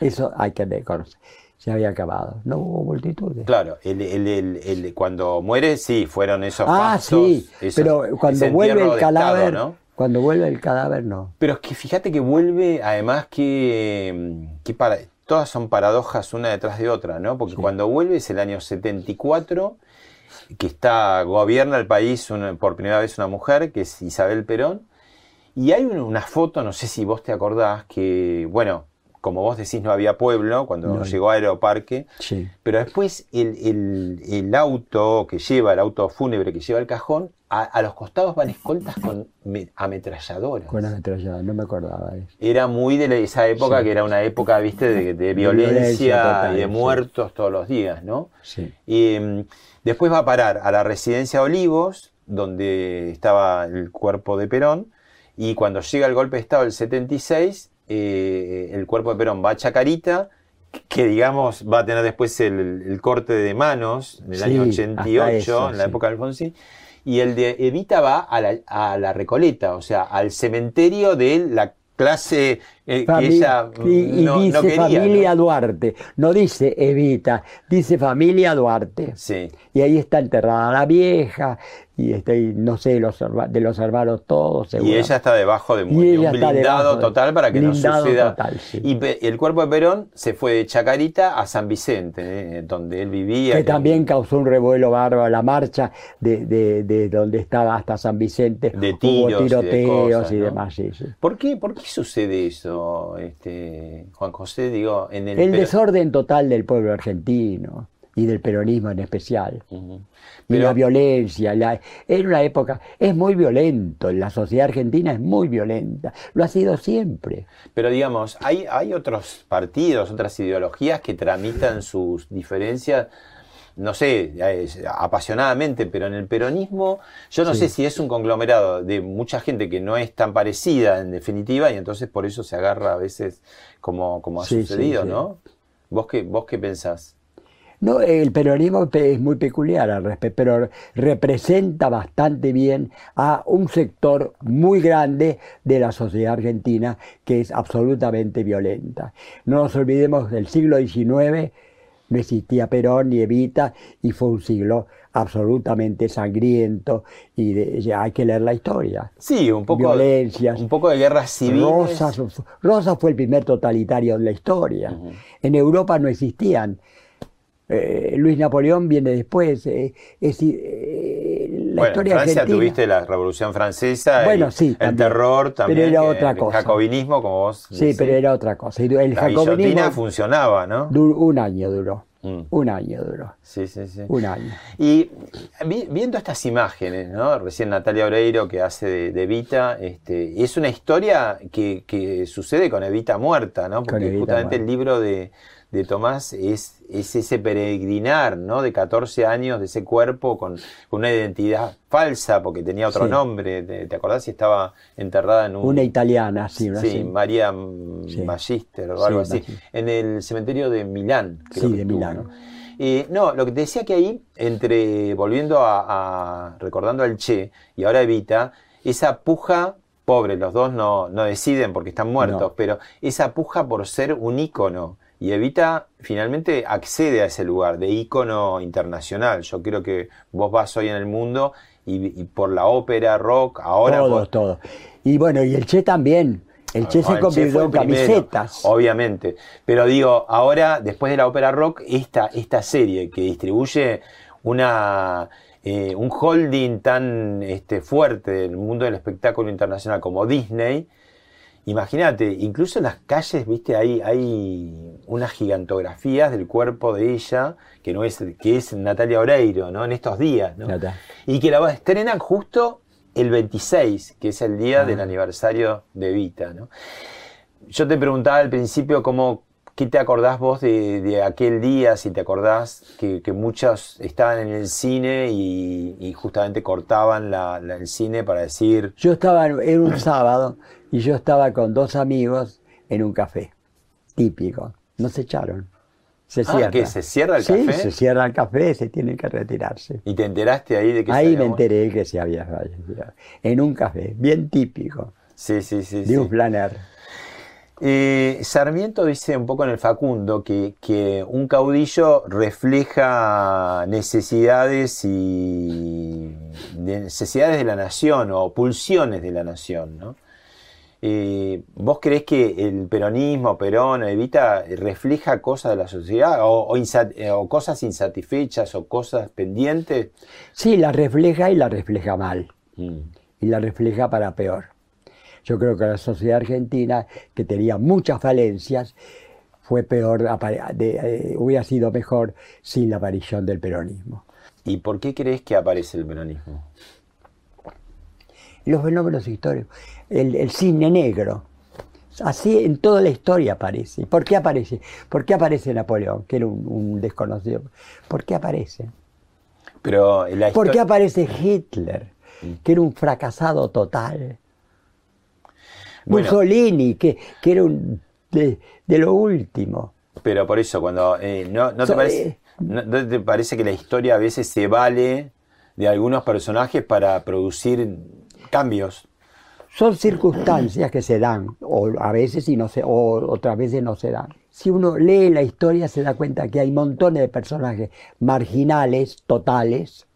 Eso hay que reconocer. Se había acabado. No hubo multitudes. Claro, el, el- el- el- cuando muere, sí, fueron esos ah, fastos, sí. esos- Pero cuando vuelve el Estado, cadáver, ¿no? cuando vuelve el cadáver, no. Pero es que fíjate que vuelve, además que, que para, todas son paradojas una detrás de otra, ¿no? Porque cuando vuelve es el año 74, que está, gobierna el país una- por primera vez una mujer, que es Isabel Perón, y hay un- una foto, no sé si vos te acordás, que, bueno, como vos decís, no había pueblo cuando No. llegó a Aeroparque, Sí. pero después el, el- el auto que lleva, el auto fúnebre que lleva el cajón, a, a los costados van escoltas con me- ametralladoras. Con ametrallada, no me acordaba de eso. Era muy de la- esa época Sí. que era una época, viste, de, de violencia violencia total, y de sí. muertos todos los días, ¿no? Sí. Y mm, después va a parar a la residencia Olivos, donde estaba el cuerpo de Perón, y cuando llega el golpe de Estado del 76, eh, el cuerpo de Perón va a Chacarita, que digamos va a tener después el, el corte de manos en el Sí, año hasta 88, eso, en la sí. época de Alfonsín, y el de Evita va a la, a la Recoleta, o sea, al cementerio de la clase Eh, que Fami- ella mm, y, y no, no dice quería, familia ¿no? Duarte, no dice Evita, dice familia Duarte. Sí. Y ahí está enterrada la vieja, y está, y no sé, los, de los hermanos todos. Y ella está debajo de, Y de un ella está blindado total para que no suceda. total, sí. Y el cuerpo de Perón se fue de Chacarita a San Vicente, eh, donde él vivía. que también causó un revuelo bárbaro la marcha de, de- de donde estaba hasta San Vicente. De Hubo tiros y de tiroteos cosas, y demás, sí, sí. ¿Por qué, ¿Por qué sucede eso, este, Juan José? Digo, en el, desorden total del pueblo argentino y del peronismo en especial. Y Pero- la violencia, la, era una época, es muy violento, la sociedad argentina es muy violenta, lo ha sido siempre. Pero digamos, hay, hay otros partidos, otras ideologías que tramitan sus diferencias, no sé, apasionadamente, pero en el peronismo, yo no Sí. sé si es un conglomerado de mucha gente que no es tan parecida en definitiva, y entonces por eso se agarra a veces como, como ha Sí, sucedido, sí. ¿no? ¿Vos qué, ¿Vos qué pensás? No, el peronismo pe- es muy peculiar al respecto, pero representa bastante bien a un sector muy grande de la sociedad argentina que es absolutamente violenta. No nos olvidemos del siglo XIX, no existía Perón ni Evita y fue un siglo absolutamente sangriento y de- hay que leer la historia. Sí, un poco, Violencias. un poco de guerras civiles. Rosas, Rosas fue el primer totalitario de la historia. En Europa no existían. Eh, Luis Napoleón viene después. eh, es eh, la bueno, historia Francia argentina. tuviste la Revolución Francesa, Bueno, sí, el también. terror también, Pero era que- otra el cosa. jacobinismo, como vos Sí, decís. pero era otra cosa. El La jacobinismo funcionaba, ¿no? un año duró. Mm. Un año duró. Sí, sí, sí. Un año. Y vi- viendo estas imágenes, ¿no? Recién Natalia Oreiro que hace de, de Evita, este, es una historia que, que sucede con Evita muerta, ¿no? Porque justamente el libro de, de Tomás es, es ese peregrinar, ¿no? De 14 años de ese cuerpo con, con una identidad falsa porque tenía otro Sí. nombre. ¿Te, te acordás si estaba enterrada en un... Una italiana, sí. Una Sí. María Sí. Magister o Sí, algo así, en el cementerio de Milán. creo Sí, que de estuvo, Milán. ¿no? Eh, no, lo que te decía que ahí, entre volviendo a, a- recordando al Che y ahora Evita, esa puja, pobre, los dos no, no deciden porque están muertos, No. pero esa puja por ser un ícono. Y Evita finalmente accede a ese lugar de ícono internacional. Yo creo que vos vas hoy en el mundo y, y por la ópera, rock, ahora todo, por- todo. Y bueno, y el Che también. El Che Ah, se convirtió en primero, camisetas. Obviamente. Pero digo, ahora, después de la ópera rock, esta, esta serie que distribuye una, eh, un holding tan este, fuerte del mundo del espectáculo internacional como Disney, imagínate, incluso en las calles, viste, hay, hay unas gigantografías del cuerpo de ella, que no es, que es Natalia Oreiro, ¿no? En estos días, ¿no? Nata. Y que la estrenan justo el 26, que es el día Ah. del aniversario de Vita, ¿no? Yo te preguntaba al principio cómo, ¿qué te acordás vos de, de aquel día? Si te acordás que, que muchos estaban en el cine y, y justamente cortaban la- la- el cine para decir, Yo estaba, en- era un sábado, y yo estaba con dos amigos en un café. Típico. Nos echaron. Se Ah, cierra. ¿qué? ¿Se cierra el Sí, café? se cierra el café, se tienen que retirarse. y te enteraste ahí de que se Ahí me enteré que se había fallecido. En un café, bien típico, Sí, sí, sí. de sí. un planer. Eh, Sarmiento dice un poco en el Facundo que, que un caudillo refleja necesidades y de- necesidades de la nación o pulsiones de la nación, ¿no? Eh, ¿Vos creés que el peronismo, Perón, Evita, refleja cosas de la sociedad o, o insa- eh, o cosas insatisfechas o cosas pendientes? Sí, la refleja y la refleja mal. Mm. y la refleja para peor. Yo creo que la sociedad argentina, que tenía muchas falencias, fue peor, de- eh, hubiera sido mejor sin la aparición del peronismo. ¿Y por qué crees que aparece el peronismo? Los fenómenos históricos, el, el cine negro, así en toda la historia aparece. ¿Y ¿Por qué aparece? ¿Por qué aparece Napoleón, que era un, un desconocido? ¿Por qué aparece? Pero la ¿Por qué aparece Hitler, que era un fracasado total? Bueno. Mussolini, que, que era un, de, de lo último. Pero por eso, cuando eh, no, no te So- parece, eh, no te parece que la historia a veces se vale de algunos personajes para producir cambios. son circunstancias que se dan, o a veces y no se, o otras veces no se dan. Si uno lee la historia se da cuenta que hay montones de personajes marginales, totales,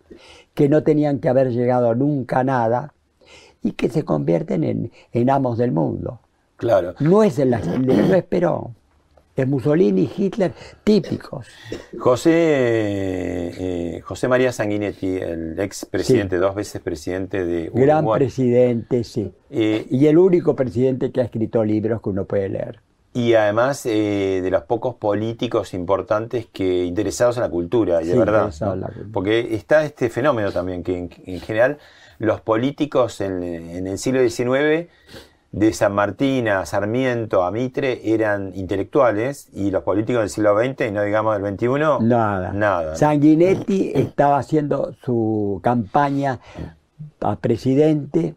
que no tenían que haber llegado nunca a nada y que se convierten en, en amos del mundo. Claro. No es, el, no es Perón, es Mussolini, Hitler, típicos. José, eh, José María Sanguinetti, el ex presidente, dos veces presidente de Uruguay. Gran presidente, sí. Eh, y el único presidente que ha escrito libros que uno puede leer. Y además eh, de los pocos políticos importantes que interesados en la cultura, y de verdad. interesados en ¿no? la cultura. Porque está este fenómeno también, que en, en general los políticos en, en el siglo XIX, de San Martín a Sarmiento a Mitre, eran intelectuales, y los políticos del siglo XX, y no digamos del XXI, Nada. nada. Sanguinetti estaba haciendo su campaña a presidente,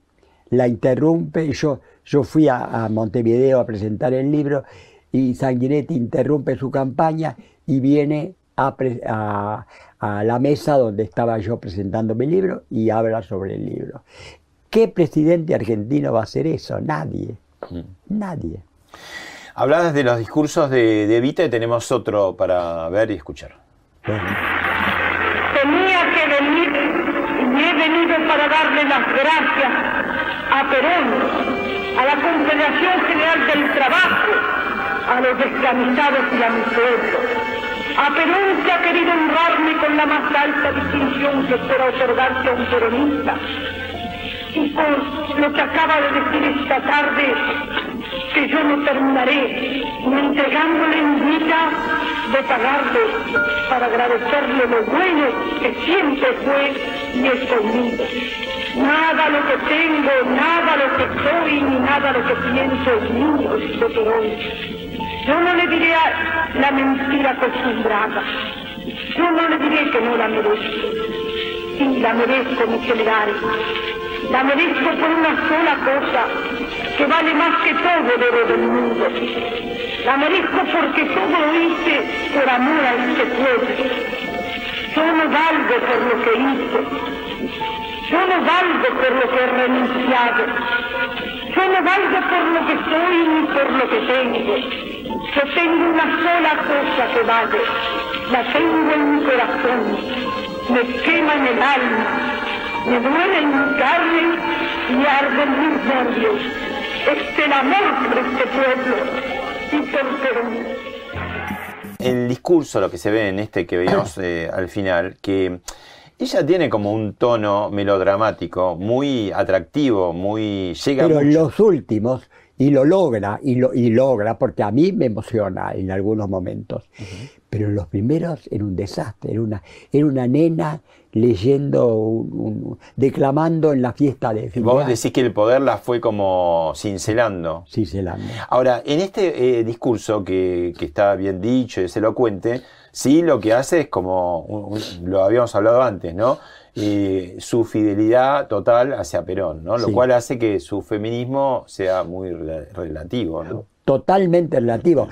la interrumpe, y yo, yo fui a, a Montevideo a presentar el libro, y Sanguinetti interrumpe su campaña y viene a- a la mesa donde estaba yo presentando mi libro y habla sobre el libro. ¿Qué presidente argentino va a hacer eso? Nadie. Nadie. Hablabas de los discursos de, de Evita y tenemos otro para ver y escuchar. Tenía que venir y he venido para darle las gracias a Perón, a la Confederación General del Trabajo, a los descamisados y a mi pueblo. A Perón que ha querido honrarme con la más alta distinción que pueda otorgarse a un peronista. Y por lo que acaba de decir esta tarde, que yo no terminaré ni entregándole en vida de pagarle para agradecerle lo bueno que siempre fue y es conmigo. Nada lo que tengo, nada lo que soy, ni nada lo que pienso es mío, dice Perón. Yo no le diré la mentira acostumbrada. Yo no le diré que no la merezco. Sí, la merezco, mis generales. La merezco por una sola cosa, que vale más que todo el oro del mundo. La merezco porque todo lo hice por amor a este pueblo. Yo valgo por lo que hice. Yo no valgo por lo que he renunciado. Yo no valgo por lo que soy ni por lo que tengo. Yo tengo una sola cosa que vale. La tengo en mi corazón. Me quema en el alma. Me duele en mi carne y arde en mis nervios. Es el amor por este pueblo y por Perón. el discurso, lo que se ve en este que veíamos eh, al final, que ella tiene como un tono melodramático muy atractivo, muy llega Pero mucho. los últimos, y lo logra, y, lo, y logra, porque a mí me emociona en algunos momentos. Pero en los primeros era un desastre, era una, era una nena leyendo, un- un- declamando en la fiesta de Vos decís que el poder la fue como cincelando. Cincelando. Ahora, en este eh, discurso que, que está bien dicho y es elocuente, sí lo que hace es como, un- lo habíamos hablado antes, ¿no? Eh, su fidelidad total hacia Perón, ¿no? Lo Sí. cual hace que su feminismo sea muy rela- relativo, ¿no? totalmente relativo.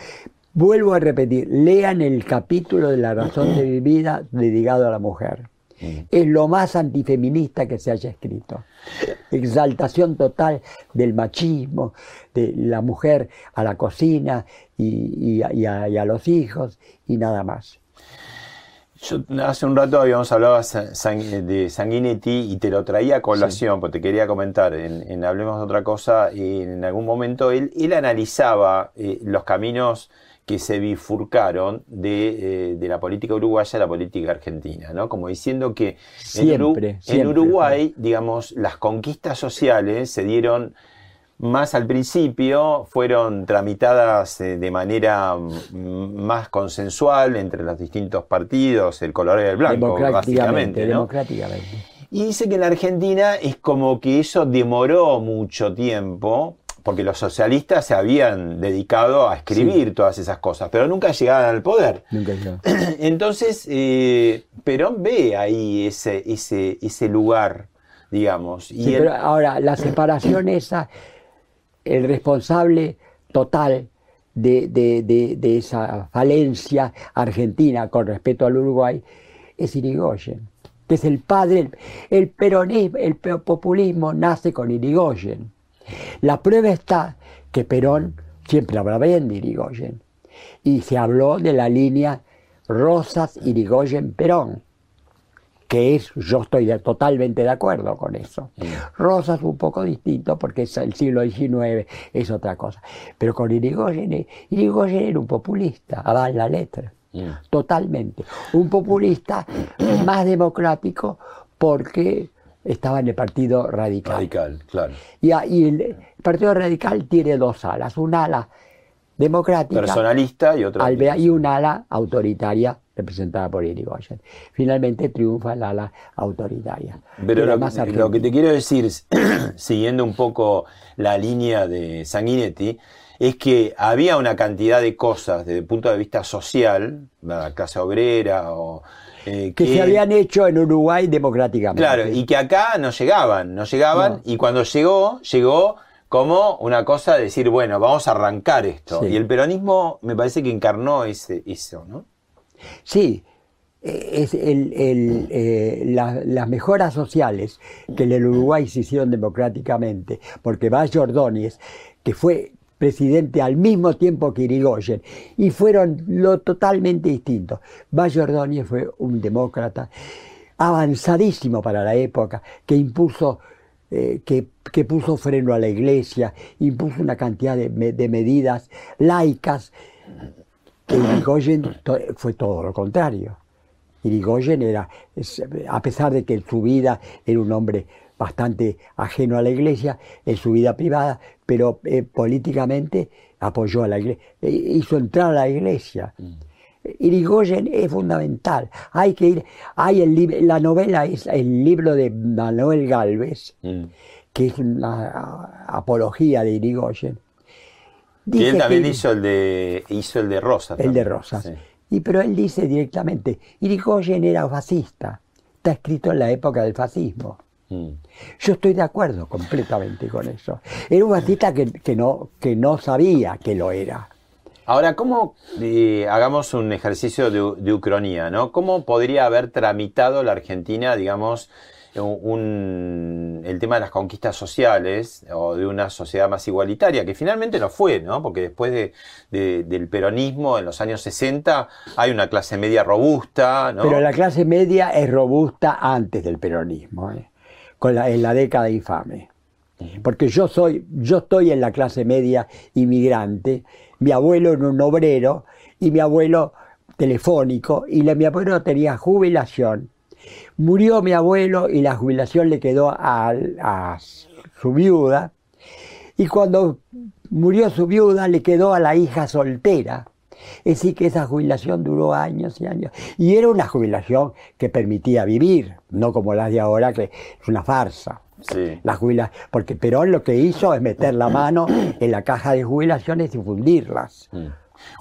Vuelvo a repetir, lean el capítulo de la razón de mi vida dedicado a la mujer. Es lo más antifeminista que se haya escrito. Exaltación total del machismo, de la mujer a la cocina y, y y a, y a los hijos y nada más. Yo hace un rato habíamos hablado de San- de Sanguinetti y te lo traía a colación, porque te quería comentar, en, en Hablemos de otra cosa, en algún momento él, él analizaba eh, los caminos que se bifurcaron de, eh, de la política uruguaya a la política argentina, ¿no? Como diciendo que en, Uru- Siempre, en siempre. Uruguay, digamos, las conquistas sociales se dieron más al principio, fueron tramitadas eh, de manera mm, más consensual entre los distintos partidos, el color y el blanco, democráticamente, básicamente. ¿no? democráticamente. Y dice que en la Argentina es como que eso demoró mucho tiempo, porque los socialistas se habían dedicado a escribir todas esas cosas, pero nunca llegaban al poder. Nunca yo. Entonces, eh, Perón ve ahí ese, ese, ese lugar, digamos. Y Sí, pero ahora, la separación esa, el responsable total de, esa falencia argentina con respecto al Uruguay es Irigoyen, que es el padre, el, peronismo, el populismo nace con Irigoyen. La prueba está que Perón siempre hablaba bien de Irigoyen. Y se habló de la línea Rosas, Irigoyen, Perón que es, yo estoy de- totalmente de acuerdo con eso. Rosas es un poco distinto porque es el siglo XIX, es otra cosa. Pero con Irigoyen, Irigoyen era un populista, a dar la letra, totalmente. Un populista más democrático porque estaba en el Partido Radical. Radical, claro. Y, el Partido Radical tiene dos alas, un ala democrática Personalista y alvea- y un ala autoritaria representada por Irigoyen. Finalmente triunfa el ala autoritaria. Pero lo, más que- lo que argentina. te quiero decir, siguiendo un poco la línea de Sanguinetti, es que había una cantidad de cosas desde el punto de vista social, la clase obrera o... eh, que se habían hecho en Uruguay democráticamente. Claro, y que acá no llegaban, no llegaban, y cuando llegó, llegó como una cosa de decir, bueno, vamos a arrancar esto. Sí. Y el peronismo me parece que encarnó ese, eso, ¿no? Sí, eh, es el- eh, la- las mejoras sociales que en el Uruguay se hicieron democráticamente, porque Valle Ordóñez, que fue presidente al mismo tiempo que Irigoyen, y fueron lo totalmente distintos. Valle Ordóñez fue un demócrata avanzadísimo para la época, que impuso, eh, que, que puso freno a la iglesia, impuso una cantidad de medidas laicas que Irigoyen fue todo lo contrario. Irigoyen era, a pesar de que en su vida era un hombre bastante ajeno a la iglesia, en su vida privada, pero eh, políticamente apoyó a la iglesia, hizo entrar a la iglesia. Irigoyen es fundamental. Hay que ir, hay el la novela es el libro de Manuel Galvez, que es una apología de Irigoyen. Y él también que- hizo el de hizo el de Rosa. el de. Rosas. Sí. Y pero él dice directamente, Irigoyen era fascista. Está escrito en la época del fascismo. Mm. Yo estoy de acuerdo completamente con eso. Era un fascista que, que no, que no sabía que lo era. Ahora, ¿cómo, eh, hagamos un ejercicio de, de ucronía, ¿no? ¿Cómo podría haber tramitado la Argentina, digamos, un- el tema de las conquistas sociales o de una sociedad más igualitaria, que finalmente no fue, ¿no? Porque después de- de- del peronismo en los años 60 hay una clase media robusta, ¿no? Pero la clase media es robusta antes del peronismo, ¿eh? Con la- en la década infame. Porque yo soy, yo estoy en la clase media inmigrante, mi abuelo era un obrero y mi abuelo telefónico, y la- mi abuelo tenía jubilación. Murió mi abuelo y la jubilación le quedó a, a su viuda, y cuando murió su viuda le quedó a la hija soltera. Es decir, que esa jubilación duró años y años. Y era una jubilación que permitía vivir, no como las de ahora, que es una farsa. Sí. La jubila, porque Perón lo que hizo es meter la mano en la caja de jubilaciones y fundirlas. Mm.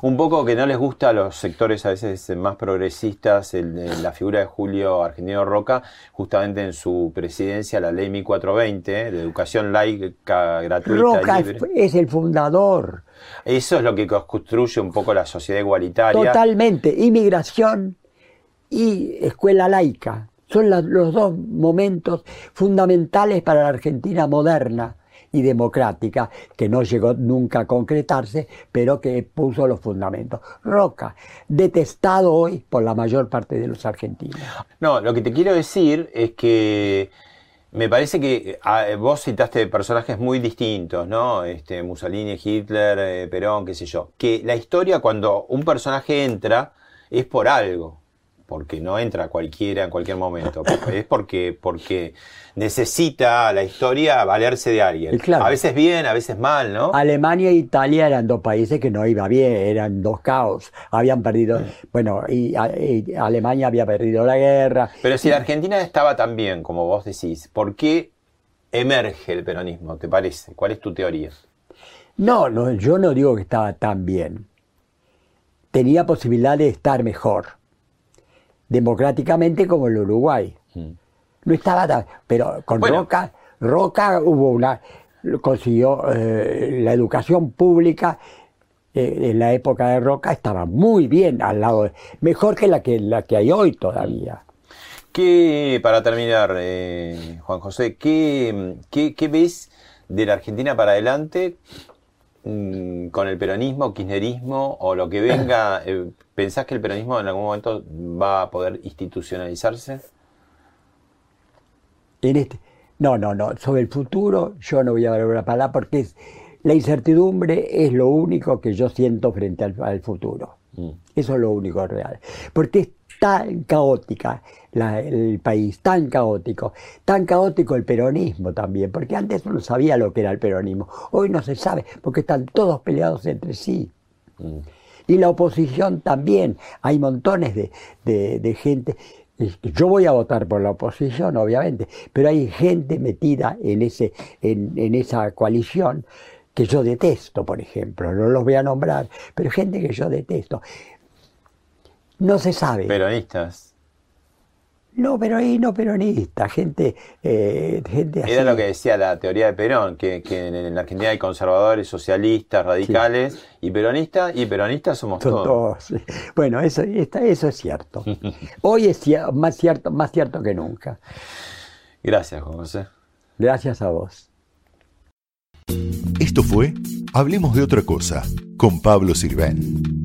Un poco que no les gusta a los sectores a veces más progresistas el la figura de Julio Argentino Roca, justamente en su presidencia, la ley 1420 de educación laica, gratuita Roca libre. es el fundador, Eso es lo que construye un poco la sociedad igualitaria. totalmente. Inmigración y escuela laica son la- los dos momentos fundamentales para la Argentina moderna y democrática, que no llegó nunca a concretarse, pero que puso los fundamentos. Roca, detestado hoy por la mayor parte de los argentinos. No, lo que te quiero decir es que me parece que ah, vos citaste personajes muy distintos, ¿no? Este, Mussolini, Hitler, eh, Perón, qué sé yo. Que la historia cuando un personaje entra es por algo, porque no entra cualquiera en cualquier momento. Es porque, porque necesita la historia valerse de alguien. Claro. A veces bien, a veces mal, ¿no? Alemania e Italia eran dos países que no iba bien, eran dos caos. Habían perdido, bueno, y, a- y Alemania había perdido la guerra. Pero si la Argentina estaba tan bien, como vos decís, ¿por qué emerge el peronismo, te parece? ¿Cuál es tu teoría? No, no, yo no digo que estaba tan bien. Tenía posibilidad de estar mejor, democráticamente como el Uruguay. No estaba tan, pero con Bueno. Roca, Roca hubo una, consiguió eh, la educación pública eh, en la época de Roca estaba muy bien al lado, de- mejor que la que la que hay hoy todavía. ¿Qué, para terminar, eh, Juan José, ¿qué, qué, qué ves de la Argentina para adelante, mm, con el peronismo, kirchnerismo o lo que venga, eh, ¿pensás que el peronismo en algún momento va a poder institucionalizarse? En este, no, no, no. Sobre el futuro yo no voy a hablar una palabra porque es, la incertidumbre es lo único que yo siento frente al, al futuro. Mm. Eso es lo único real. Porque es tan caótica la- el país, tan caótico, tan caótico el peronismo también, porque antes uno sabía lo que era el peronismo, hoy no se sabe, porque están todos peleados entre sí. Mm. Y la oposición también, hay montones de, de- de gente. Yo voy a votar por la oposición, obviamente, pero hay gente metida en, ese, en, en esa coalición que yo detesto, por ejemplo, no los voy a nombrar, pero gente que yo detesto. No se sabe. Peronistas. No, pero ahí no peronista, gente, eh, gente así. Era lo que decía la teoría de Perón, que, que en la Argentina hay conservadores, socialistas, radicales y peronistas, y peronistas somos Son todos. todos. Bueno, eso, esta- eso es cierto. Hoy es más cierto, más cierto que nunca. Gracias, Juan José. Gracias a vos. Esto fue Hablemos de otra cosa con Pablo Sirven,